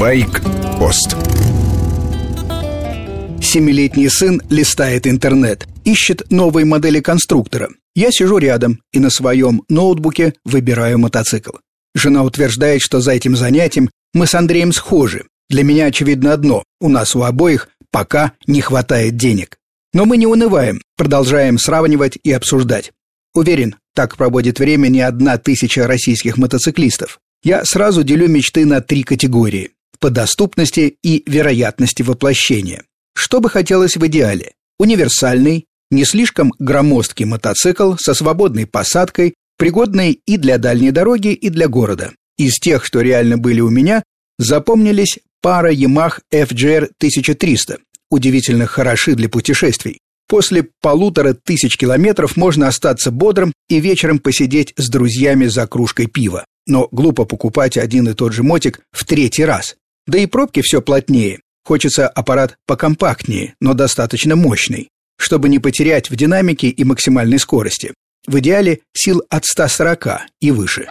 Байк-пост Семилетний сын листает интернет, ищет новые модели конструктора. Я сижу рядом и на своем ноутбуке выбираю мотоцикл. Жена утверждает, что за этим занятием мы с Андреем схожи. Для меня очевидно одно – у нас у обоих пока не хватает денег. Но мы не унываем, продолжаем сравнивать и обсуждать. Уверен, так проводит время не одна тысяча российских мотоциклистов. Я сразу делю мечты на три категории – по доступности и вероятности воплощения. Что бы хотелось в идеале? Универсальный, не слишком громоздкий мотоцикл со свободной посадкой, пригодный и для дальней дороги, и для города. Из тех, что реально были у меня, запомнились пара Yamaha FGR 1300, удивительно хороши для путешествий. После полутора тысяч километров можно остаться бодрым и вечером посидеть с друзьями за кружкой пива. Но глупо покупать один и тот же мотик в третий раз. Да и пробки все плотнее. Хочется аппарат покомпактнее, но достаточно мощный, чтобы не потерять в динамике и максимальной скорости. В идеале сил от 140 и выше.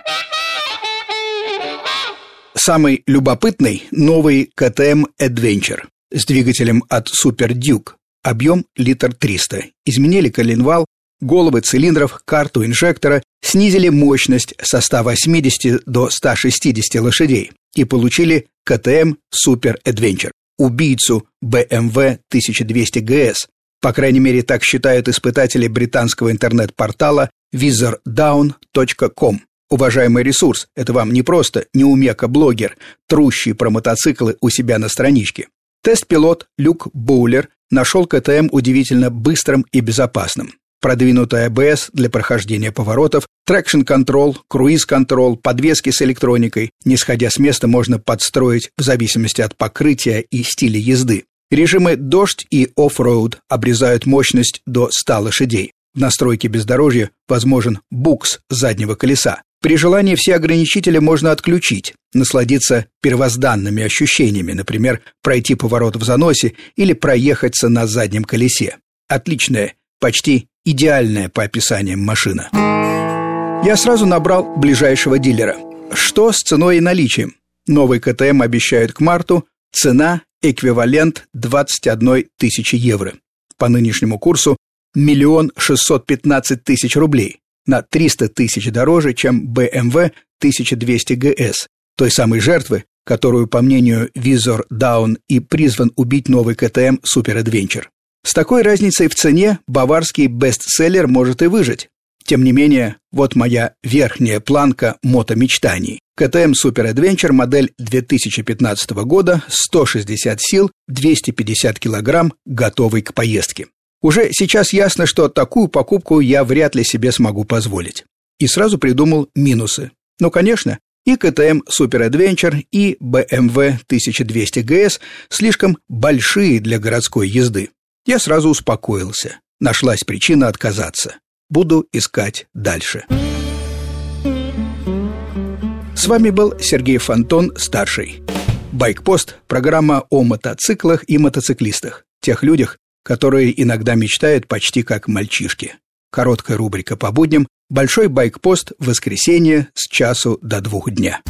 Самый любопытный – новый KTM Adventure с двигателем от Super Duke, объем литр 300. Изменили коленвал, головы цилиндров, карту инжектора, снизили мощность со 180 до 160 лошадей и получили KTM Super Adventure убийцу BMW 1200 GS. По крайней мере, так считают испытатели британского интернет-портала visordown.com. Уважаемый ресурс, это вам не просто неумека-блогер, трущий про мотоциклы у себя на страничке. Тест-пилот Люк Боулер нашел KTM удивительно быстрым и безопасным продвинутый ABS для прохождения поворотов, traction control, круиз-контрол, подвески с электроникой. Не сходя с места, можно подстроить в зависимости от покрытия и стиля езды. Режимы «дождь» и «оффроуд» обрезают мощность до 100 лошадей. В настройке бездорожья возможен букс заднего колеса. При желании все ограничители можно отключить, насладиться первозданными ощущениями, например, пройти поворот в заносе или проехаться на заднем колесе. Отличная, почти идеальная по описаниям машина. Я сразу набрал ближайшего дилера. Что с ценой и наличием? Новый КТМ обещают к марту. Цена – эквивалент 21 тысячи евро. По нынешнему курсу – миллион шестьсот пятнадцать тысяч рублей. На 300 тысяч дороже, чем BMW 1200 GS, той самой жертвы, которую, по мнению Визор Даун, и призван убить новый КТМ Super Adventure. С такой разницей в цене баварский бестселлер может и выжить. Тем не менее, вот моя верхняя планка мотомечтаний. КТМ Super Adventure модель 2015 года, 160 сил, 250 килограмм, готовый к поездке. Уже сейчас ясно, что такую покупку я вряд ли себе смогу позволить. И сразу придумал минусы. Ну, конечно, и КТМ Super Adventure, и BMW 1200 GS слишком большие для городской езды. Я сразу успокоился. Нашлась причина отказаться. Буду искать дальше. С вами был Сергей Фонтон, старший. Байкпост – программа о мотоциклах и мотоциклистах. Тех людях, которые иногда мечтают почти как мальчишки. Короткая рубрика по будням, большой байкпост в воскресенье с часу до двух дня.